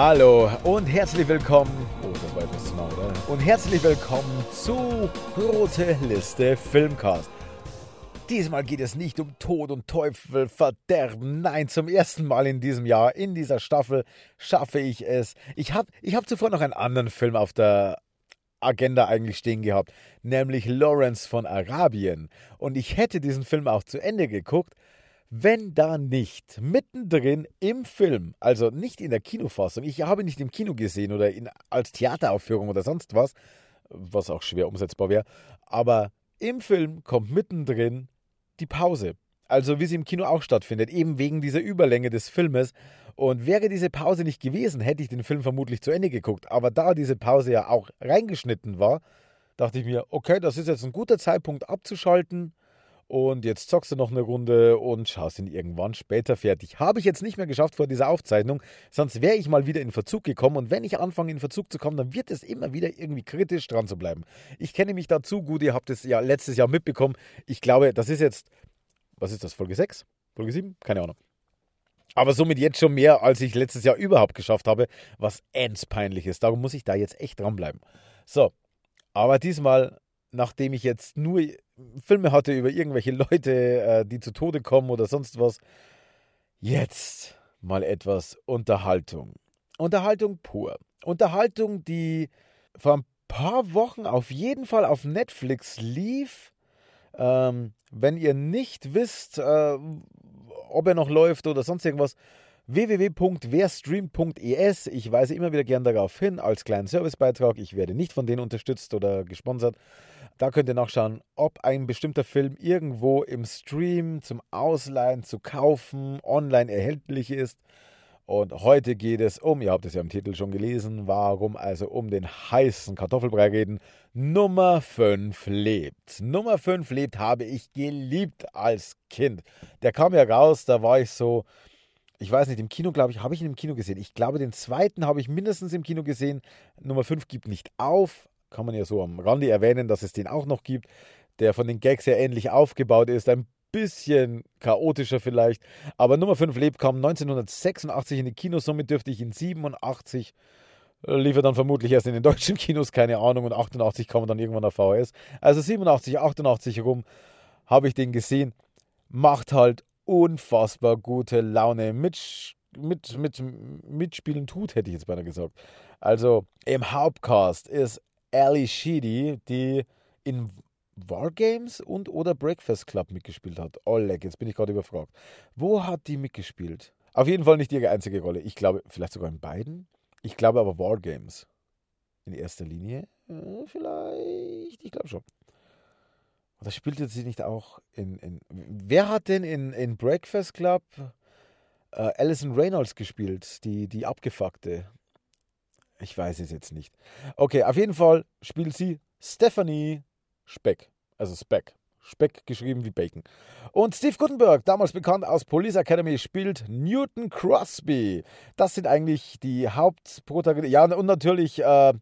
Hallo und herzlich willkommen. Oh, war etwas zu nah, oder? Und herzlich willkommen zu Rote Liste Filmcast. Diesmal geht es nicht um Tod und Teufel, Verderben. Nein, zum ersten Mal in diesem Jahr, in dieser Staffel, schaffe ich es. Ich habe ich hab zuvor noch einen anderen Film auf der Agenda eigentlich stehen gehabt, nämlich Lawrence von Arabien. Und ich hätte diesen Film auch zu Ende geguckt, wenn da nicht mittendrin im Film, also nicht in der Kinofassung, ich habe nicht im Kino gesehen oder in, als Theateraufführung oder sonst was, was auch schwer umsetzbar wäre, aber im Film kommt mittendrin die Pause. Also wie sie im Kino auch stattfindet, eben wegen dieser Überlänge des Filmes. Und wäre diese Pause nicht gewesen, hätte ich den Film vermutlich zu Ende geguckt. Aber da diese Pause ja auch reingeschnitten war, dachte ich mir, okay, das ist jetzt ein guter Zeitpunkt abzuschalten. Und jetzt zockst du noch eine Runde und schaust ihn irgendwann später fertig. Habe ich jetzt nicht mehr geschafft vor dieser Aufzeichnung, sonst wäre ich mal wieder in Verzug gekommen. Und wenn ich anfange in Verzug zu kommen, dann wird es immer wieder irgendwie kritisch dran zu bleiben. Ich kenne mich dazu gut, ihr habt es ja letztes Jahr mitbekommen. Ich glaube, das ist jetzt, was ist das, Folge 6? Folge 7? Keine Ahnung. Aber somit jetzt schon mehr, als ich letztes Jahr überhaupt geschafft habe, was ends peinlich ist. Darum muss ich da jetzt echt dranbleiben. So, aber diesmal, nachdem ich jetzt nur Filme hatte über irgendwelche Leute, äh, die zu Tode kommen oder sonst was. Jetzt mal etwas Unterhaltung. Unterhaltung pur. Unterhaltung, die vor ein paar Wochen auf jeden Fall auf Netflix lief. Ähm, wenn ihr nicht wisst, äh, ob er noch läuft oder sonst irgendwas, www.werstream.es. Ich weise immer wieder gern darauf hin als kleinen Servicebeitrag. Ich werde nicht von denen unterstützt oder gesponsert. Da könnt ihr nachschauen, ob ein bestimmter Film irgendwo im Stream zum Ausleihen, zu kaufen, online erhältlich ist. Und heute geht es um, ihr habt es ja im Titel schon gelesen, warum also um den heißen Kartoffelbrei reden. Nummer 5 lebt. Nummer 5 lebt habe ich geliebt als Kind. Der kam ja raus, da war ich so, ich weiß nicht, im Kino, glaube ich, habe ich ihn im Kino gesehen. Ich glaube, den zweiten habe ich mindestens im Kino gesehen. Nummer 5 gibt nicht auf kann man ja so am Rande erwähnen, dass es den auch noch gibt, der von den Gags her ähnlich aufgebaut ist, ein bisschen chaotischer vielleicht. Aber Nummer 5 lebt kam 1986 in die Kinos, somit dürfte ich in 87 äh, lief er dann vermutlich erst in den deutschen Kinos, keine Ahnung, und 88 kam dann irgendwann auf VHS. Also 87, 88 rum habe ich den gesehen. Macht halt unfassbar gute Laune. Mit, mit, mit, mitspielen tut, hätte ich jetzt beinahe gesagt. Also im Hauptcast ist Ali Sheedy, die in Wargames und oder Breakfast Club mitgespielt hat. Oh, leck, jetzt bin ich gerade überfragt. Wo hat die mitgespielt? Auf jeden Fall nicht ihre einzige Rolle. Ich glaube, vielleicht sogar in beiden. Ich glaube aber Wargames. In erster Linie. Äh, vielleicht. Ich glaube schon. Oder spielte sie nicht auch in. in wer hat denn in, in Breakfast Club äh, Alison Reynolds gespielt? Die, die abgefuckte. Ich weiß es jetzt nicht. Okay, auf jeden Fall spielt sie Stephanie Speck. Also Speck. Speck geschrieben wie Bacon. Und Steve Gutenberg, damals bekannt aus Police Academy, spielt Newton Crosby. Das sind eigentlich die Hauptprotagonisten. Ja, und natürlich äh,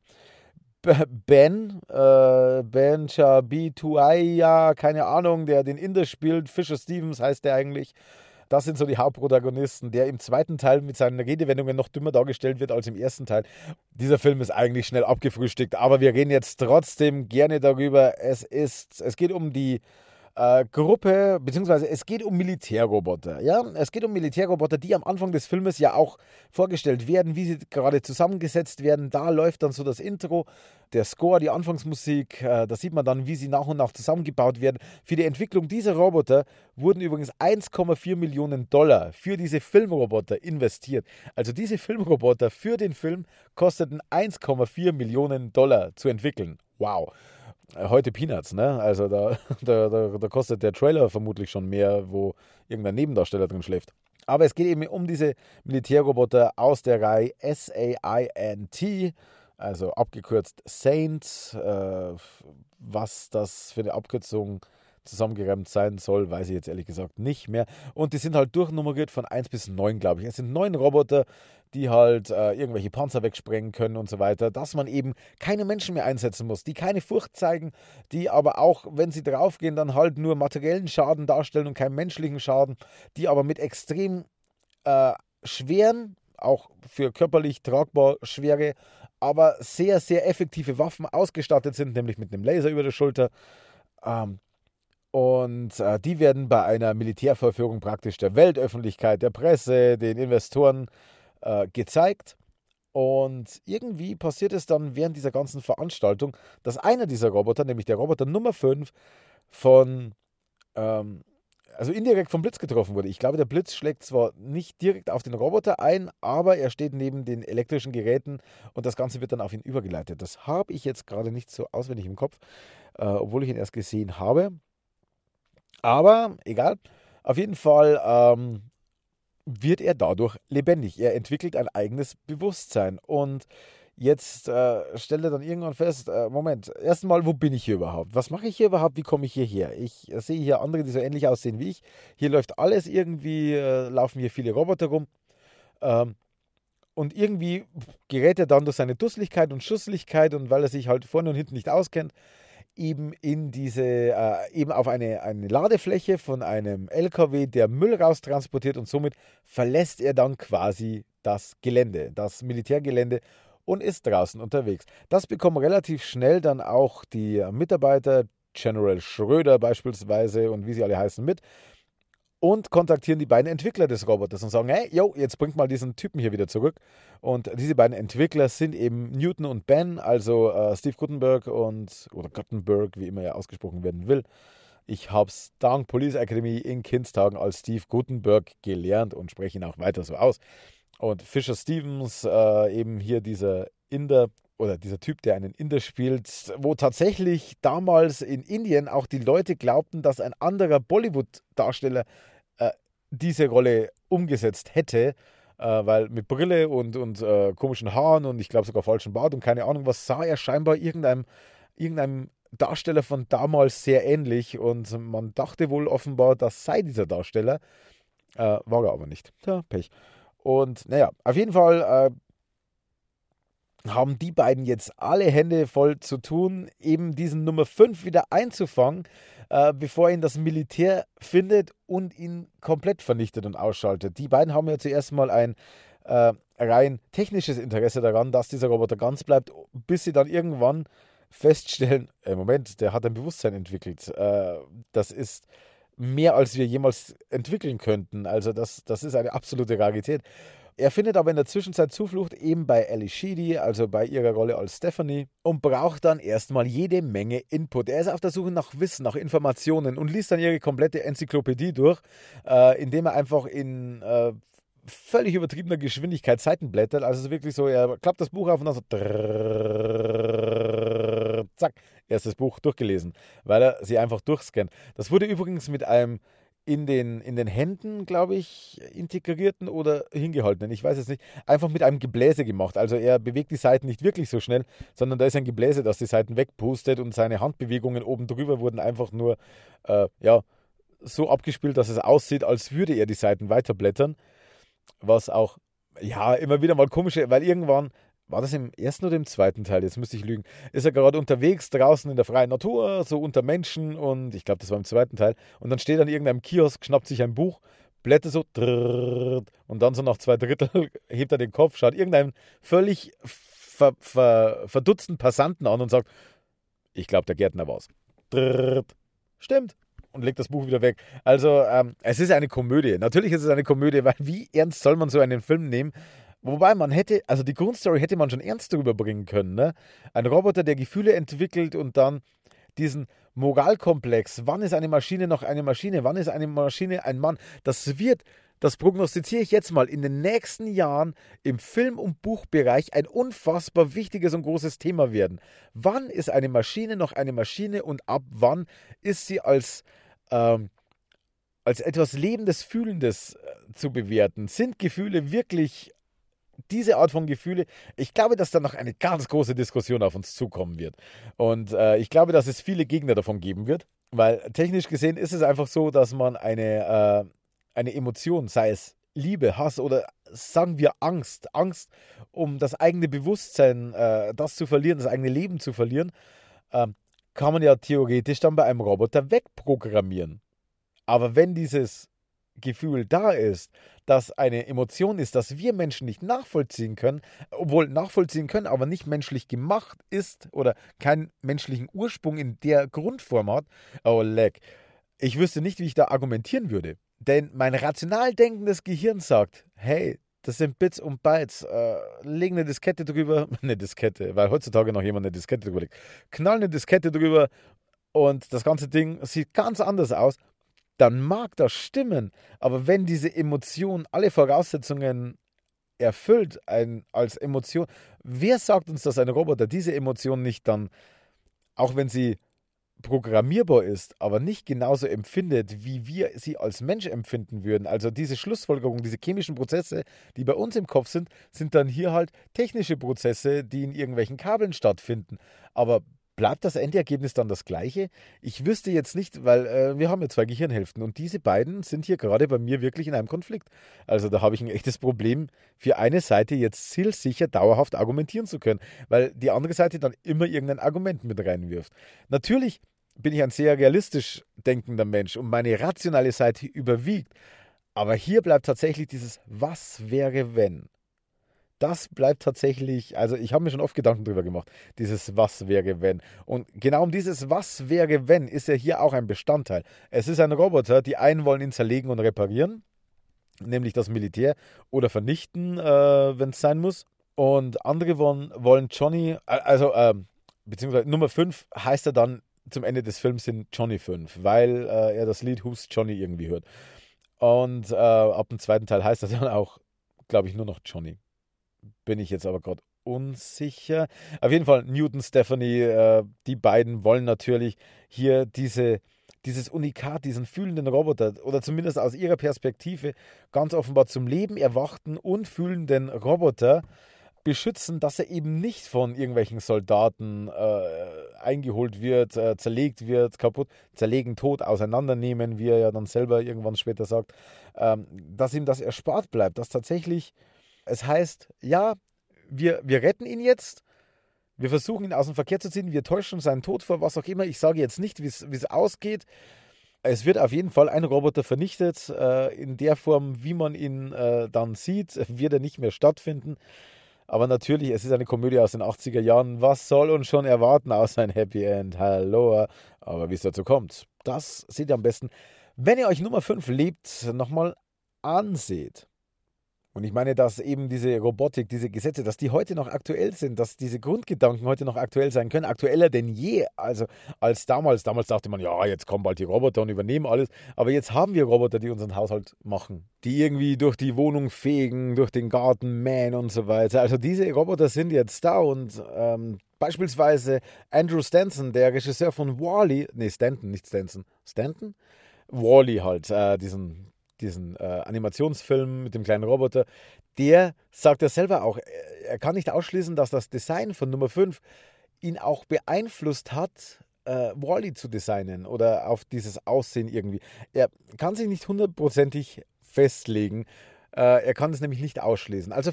Ben, äh, Ben Chabi Tuaya, keine Ahnung, der den Inder spielt. Fisher Stevens heißt der eigentlich. Das sind so die Hauptprotagonisten, der im zweiten Teil mit seinen Redewendungen noch dümmer dargestellt wird als im ersten Teil. Dieser Film ist eigentlich schnell abgefrühstückt, aber wir reden jetzt trotzdem gerne darüber. Es ist, es geht um die äh, Gruppe, beziehungsweise es geht um Militärroboter. Ja, es geht um Militärroboter, die am Anfang des Filmes ja auch vorgestellt werden, wie sie gerade zusammengesetzt werden. Da läuft dann so das Intro, der Score, die Anfangsmusik. Äh, da sieht man dann, wie sie nach und nach zusammengebaut werden. Für die Entwicklung dieser Roboter wurden übrigens 1,4 Millionen Dollar für diese Filmroboter investiert. Also diese Filmroboter für den Film kosteten 1,4 Millionen Dollar zu entwickeln. Wow. Äh, heute Peanuts, ne? Also da, da, da, kostet der Trailer vermutlich schon mehr, wo irgendein Nebendarsteller drin schläft. Aber es geht eben um diese Militärroboter aus der Reihe SAINT, also abgekürzt Saint. Äh, was das für eine Abkürzung zusammengeräumt sein soll, weiß ich jetzt ehrlich gesagt nicht mehr. Und die sind halt durchnummeriert von 1 bis 9, glaube ich. Es sind neun Roboter, die halt äh, irgendwelche Panzer wegsprengen können und so weiter, dass man eben keine Menschen mehr einsetzen muss, die keine Furcht zeigen, die aber auch, wenn sie draufgehen, dann halt nur materiellen Schaden darstellen und keinen menschlichen Schaden, die aber mit extrem äh, schweren auch für körperlich tragbar schwere, aber sehr, sehr effektive Waffen ausgestattet sind, nämlich mit einem Laser über der Schulter. Ähm, und äh, die werden bei einer Militärvorführung praktisch der Weltöffentlichkeit, der Presse, den Investoren äh, gezeigt. Und irgendwie passiert es dann während dieser ganzen Veranstaltung, dass einer dieser Roboter, nämlich der Roboter Nummer 5, von, ähm, also indirekt vom Blitz getroffen wurde. Ich glaube, der Blitz schlägt zwar nicht direkt auf den Roboter ein, aber er steht neben den elektrischen Geräten und das Ganze wird dann auf ihn übergeleitet. Das habe ich jetzt gerade nicht so auswendig im Kopf, äh, obwohl ich ihn erst gesehen habe. Aber egal. Auf jeden Fall ähm, wird er dadurch lebendig. Er entwickelt ein eigenes Bewusstsein. Und jetzt äh, stellt er dann irgendwann fest, äh, Moment, erstmal, wo bin ich hier überhaupt? Was mache ich hier überhaupt? Wie komme ich hierher? Ich äh, sehe hier andere, die so ähnlich aussehen wie ich. Hier läuft alles irgendwie, äh, laufen hier viele Roboter rum. Ähm, und irgendwie gerät er dann durch seine Dusseligkeit und Schusseligkeit und weil er sich halt vorne und hinten nicht auskennt, eben in diese, äh, eben auf eine, eine Ladefläche von einem LKW, der Müll raustransportiert und somit verlässt er dann quasi das Gelände, das Militärgelände und ist draußen unterwegs. Das bekommen relativ schnell dann auch die Mitarbeiter, General Schröder beispielsweise und wie sie alle heißen mit, und kontaktieren die beiden Entwickler des Roboters und sagen, hey, yo, jetzt bringt mal diesen Typen hier wieder zurück. Und diese beiden Entwickler sind eben Newton und Ben, also äh, Steve Gutenberg und, oder Gutenberg, wie immer er ausgesprochen werden will. Ich habe es dank Police Academy in Kindstagen als Steve Gutenberg gelernt und spreche ihn auch weiter so aus. Und Fisher Stevens, äh, eben hier dieser Inder, oder dieser Typ, der einen Inder spielt, wo tatsächlich damals in Indien auch die Leute glaubten, dass ein anderer Bollywood-Darsteller äh, diese Rolle umgesetzt hätte, äh, weil mit Brille und, und äh, komischen Haaren und ich glaube sogar falschen Bart und keine Ahnung was, sah er scheinbar irgendeinem, irgendeinem Darsteller von damals sehr ähnlich und man dachte wohl offenbar, das sei dieser Darsteller, äh, war er aber nicht. Tja, Pech. Und naja, auf jeden Fall äh, haben die beiden jetzt alle Hände voll zu tun, eben diesen Nummer 5 wieder einzufangen, äh, bevor ihn das Militär findet und ihn komplett vernichtet und ausschaltet. Die beiden haben ja zuerst mal ein äh, rein technisches Interesse daran, dass dieser Roboter ganz bleibt, bis sie dann irgendwann feststellen, äh, Moment, der hat ein Bewusstsein entwickelt. Äh, das ist mehr, als wir jemals entwickeln könnten. Also das, das ist eine absolute Rarität. Er findet aber in der Zwischenzeit Zuflucht eben bei Ellie Sheedy, also bei ihrer Rolle als Stephanie, und braucht dann erstmal jede Menge Input. Er ist auf der Suche nach Wissen, nach Informationen und liest dann ihre komplette Enzyklopädie durch, äh, indem er einfach in äh, völlig übertriebener Geschwindigkeit Seiten blättert. Also wirklich so, er klappt das Buch auf und dann so zack, erstes Buch durchgelesen, weil er sie einfach durchscannt. Das wurde übrigens mit einem in den, in den Händen, glaube ich, integrierten oder hingehaltenen, ich weiß es nicht, einfach mit einem Gebläse gemacht. Also er bewegt die Seiten nicht wirklich so schnell, sondern da ist ein Gebläse, das die Seiten wegpustet und seine Handbewegungen oben drüber wurden einfach nur äh, ja, so abgespielt, dass es aussieht, als würde er die Seiten weiterblättern. Was auch ja immer wieder mal komisch, weil irgendwann war das im ersten oder im zweiten Teil? Jetzt müsste ich lügen. Ist er gerade unterwegs draußen in der freien Natur, so unter Menschen und ich glaube, das war im zweiten Teil. Und dann steht er an irgendeinem Kiosk, schnappt sich ein Buch, blättert so und dann so nach zwei Drittel hebt er den Kopf, schaut irgendeinen völlig ver, ver, verdutzten Passanten an und sagt, ich glaube, der Gärtner war's. Stimmt. Und legt das Buch wieder weg. Also, ähm, es ist eine Komödie. Natürlich ist es eine Komödie, weil wie ernst soll man so einen Film nehmen? Wobei man hätte, also die Grundstory hätte man schon ernst darüber bringen können. Ne? Ein Roboter, der Gefühle entwickelt und dann diesen Moralkomplex. Wann ist eine Maschine noch eine Maschine? Wann ist eine Maschine ein Mann? Das wird, das prognostiziere ich jetzt mal, in den nächsten Jahren im Film- und Buchbereich ein unfassbar wichtiges und großes Thema werden. Wann ist eine Maschine noch eine Maschine und ab wann ist sie als, ähm, als etwas Lebendes, Fühlendes äh, zu bewerten? Sind Gefühle wirklich diese Art von Gefühle, ich glaube, dass da noch eine ganz große Diskussion auf uns zukommen wird. Und äh, ich glaube, dass es viele Gegner davon geben wird, weil technisch gesehen ist es einfach so, dass man eine, äh, eine Emotion, sei es Liebe, Hass oder sagen wir Angst, Angst um das eigene Bewusstsein, äh, das zu verlieren, das eigene Leben zu verlieren, ähm, kann man ja theoretisch dann bei einem Roboter wegprogrammieren. Aber wenn dieses Gefühl da ist, dass eine Emotion ist, dass wir Menschen nicht nachvollziehen können, obwohl nachvollziehen können, aber nicht menschlich gemacht ist oder keinen menschlichen Ursprung in der Grundform hat, oh leck, ich wüsste nicht, wie ich da argumentieren würde. Denn mein rational denkendes Gehirn sagt, hey, das sind Bits und Bytes. Äh, leg eine Diskette drüber, eine Diskette, weil heutzutage noch jemand eine Diskette drüber legt. Knall eine Diskette drüber und das ganze Ding sieht ganz anders aus. Dann mag das stimmen, aber wenn diese Emotion alle Voraussetzungen erfüllt, ein, als Emotion, wer sagt uns, dass ein Roboter diese Emotion nicht dann, auch wenn sie programmierbar ist, aber nicht genauso empfindet, wie wir sie als Mensch empfinden würden. Also diese Schlussfolgerung, diese chemischen Prozesse, die bei uns im Kopf sind, sind dann hier halt technische Prozesse, die in irgendwelchen Kabeln stattfinden. Aber bleibt das Endergebnis dann das gleiche? Ich wüsste jetzt nicht, weil äh, wir haben ja zwei Gehirnhälften und diese beiden sind hier gerade bei mir wirklich in einem Konflikt. Also da habe ich ein echtes Problem, für eine Seite jetzt zielsicher dauerhaft argumentieren zu können, weil die andere Seite dann immer irgendein Argument mit reinwirft. Natürlich bin ich ein sehr realistisch denkender Mensch und meine rationale Seite überwiegt. Aber hier bleibt tatsächlich dieses Was wäre wenn? Das bleibt tatsächlich, also ich habe mir schon oft Gedanken darüber gemacht, dieses Was wäre wenn. Und genau um dieses Was wäre wenn ist ja hier auch ein Bestandteil. Es ist ein Roboter, die einen wollen ihn zerlegen und reparieren, nämlich das Militär oder vernichten, äh, wenn es sein muss. Und andere wollen, wollen Johnny, also äh, beziehungsweise Nummer 5 heißt er dann zum Ende des Films in Johnny 5, weil äh, er das Lied Who's Johnny irgendwie hört. Und äh, ab dem zweiten Teil heißt er dann auch, glaube ich, nur noch Johnny. Bin ich jetzt aber gerade unsicher. Auf jeden Fall Newton, Stephanie, äh, die beiden wollen natürlich hier diese, dieses Unikat, diesen fühlenden Roboter oder zumindest aus ihrer Perspektive ganz offenbar zum Leben erwachten und fühlenden Roboter beschützen, dass er eben nicht von irgendwelchen Soldaten äh, eingeholt wird, äh, zerlegt wird, kaputt, zerlegen, tot, auseinandernehmen, wie er ja dann selber irgendwann später sagt, ähm, dass ihm das erspart bleibt, dass tatsächlich es heißt, ja, wir, wir retten ihn jetzt, wir versuchen ihn aus dem Verkehr zu ziehen, wir täuschen seinen Tod vor, was auch immer. Ich sage jetzt nicht, wie es ausgeht. Es wird auf jeden Fall ein Roboter vernichtet. Äh, in der Form, wie man ihn äh, dann sieht, wird er nicht mehr stattfinden. Aber natürlich, es ist eine Komödie aus den 80er Jahren. Was soll uns schon erwarten außer ein Happy End? Hallo. Aber wie es dazu kommt, das seht ihr am besten, wenn ihr euch Nummer 5 liebt, nochmal anseht. Und ich meine, dass eben diese Robotik, diese Gesetze, dass die heute noch aktuell sind, dass diese Grundgedanken heute noch aktuell sein können, aktueller denn je, also als damals. Damals dachte man, ja, jetzt kommen bald die Roboter und übernehmen alles. Aber jetzt haben wir Roboter, die unseren Haushalt machen, die irgendwie durch die Wohnung fegen, durch den Garten mähen und so weiter. Also diese Roboter sind jetzt da und ähm, beispielsweise Andrew Stanton, der Regisseur von Wally, nee, Stanton, nicht Stanton, Stanton? Wally halt, äh, diesen diesen äh, Animationsfilm mit dem kleinen Roboter, der sagt ja selber auch, er kann nicht ausschließen, dass das Design von Nummer 5 ihn auch beeinflusst hat, äh, Wally zu designen oder auf dieses Aussehen irgendwie. Er kann sich nicht hundertprozentig festlegen. Äh, er kann es nämlich nicht ausschließen. Also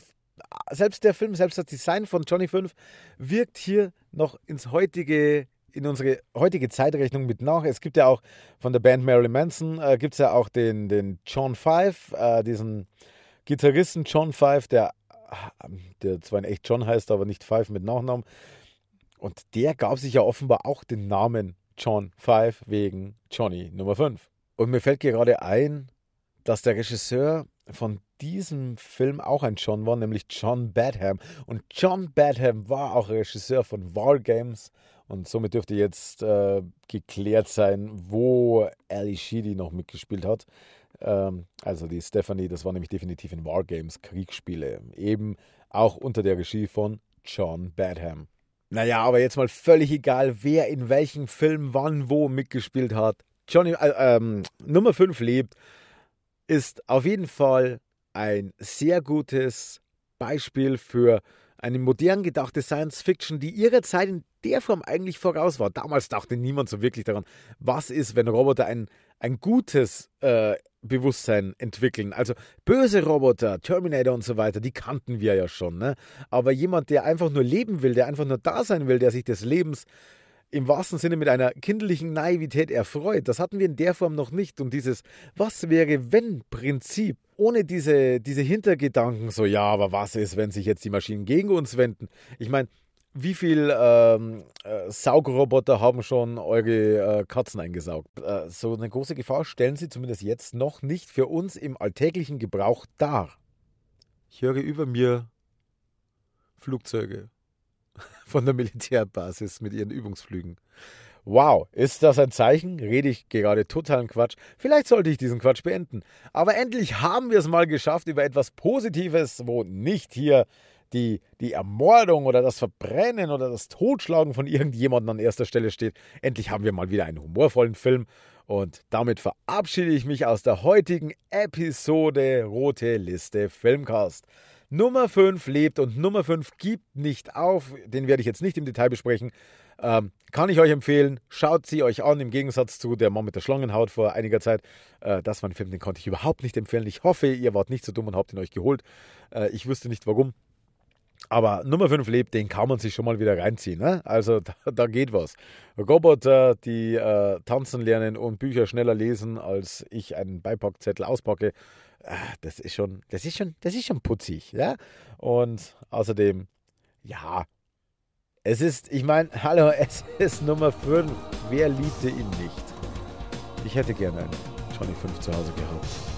selbst der Film, selbst das Design von Johnny 5 wirkt hier noch ins heutige in unsere heutige Zeitrechnung mit nach. Es gibt ja auch von der Band Marilyn Manson, äh, gibt es ja auch den, den John Five, äh, diesen Gitarristen John Five, der, der zwar in echt John heißt, aber nicht Five mit Nachnamen. Und der gab sich ja offenbar auch den Namen John Five wegen Johnny Nummer 5. Und mir fällt gerade ein, dass der Regisseur von diesem Film auch ein John war, nämlich John Badham. Und John Badham war auch Regisseur von War Games und somit dürfte jetzt äh, geklärt sein, wo Ali Sheedy noch mitgespielt hat. Ähm, also die Stephanie, das war nämlich definitiv in Wargames Kriegsspiele. Eben auch unter der Regie von John Badham. Naja, aber jetzt mal völlig egal, wer in welchem Film wann wo mitgespielt hat. Johnny, äh, ähm, Nummer 5 lebt, ist auf jeden Fall ein sehr gutes Beispiel für eine modern gedachte Science Fiction, die ihrer Zeit in der Form eigentlich voraus war. Damals dachte niemand so wirklich daran, was ist, wenn Roboter ein, ein gutes äh, Bewusstsein entwickeln. Also böse Roboter, Terminator und so weiter, die kannten wir ja schon. Ne? Aber jemand, der einfach nur leben will, der einfach nur da sein will, der sich des Lebens im wahrsten Sinne mit einer kinderlichen Naivität erfreut. Das hatten wir in der Form noch nicht. Und dieses Was wäre wenn Prinzip, ohne diese, diese Hintergedanken, so ja, aber was ist, wenn sich jetzt die Maschinen gegen uns wenden? Ich meine, wie viele ähm, äh, Saugroboter haben schon eure äh, Katzen eingesaugt? Äh, so eine große Gefahr stellen sie zumindest jetzt noch nicht für uns im alltäglichen Gebrauch dar. Ich höre über mir Flugzeuge von der Militärbasis mit ihren Übungsflügen. Wow, ist das ein Zeichen? Rede ich gerade totalen Quatsch? Vielleicht sollte ich diesen Quatsch beenden. Aber endlich haben wir es mal geschafft über etwas Positives, wo nicht hier die, die Ermordung oder das Verbrennen oder das Totschlagen von irgendjemandem an erster Stelle steht. Endlich haben wir mal wieder einen humorvollen Film. Und damit verabschiede ich mich aus der heutigen Episode Rote Liste Filmcast. Nummer 5 lebt und Nummer 5 gibt nicht auf. Den werde ich jetzt nicht im Detail besprechen. Ähm, kann ich euch empfehlen. Schaut sie euch an, im Gegensatz zu Der Mann mit der Schlangenhaut vor einiger Zeit. Äh, das war ein Film, den konnte ich überhaupt nicht empfehlen. Ich hoffe, ihr wart nicht so dumm und habt ihn euch geholt. Äh, ich wüsste nicht warum. Aber Nummer 5 lebt, den kann man sich schon mal wieder reinziehen. Ne? Also da, da, geht was. Roboter, die äh, tanzen lernen und Bücher schneller lesen, als ich einen Beipackzettel auspacke. Äh, das ist schon, das ist schon, das ist schon putzig. Ja? Und außerdem, ja, es ist, ich meine, hallo, es ist Nummer 5. Wer liebte ihn nicht? Ich hätte gerne einen Johnny 5 zu Hause gehabt.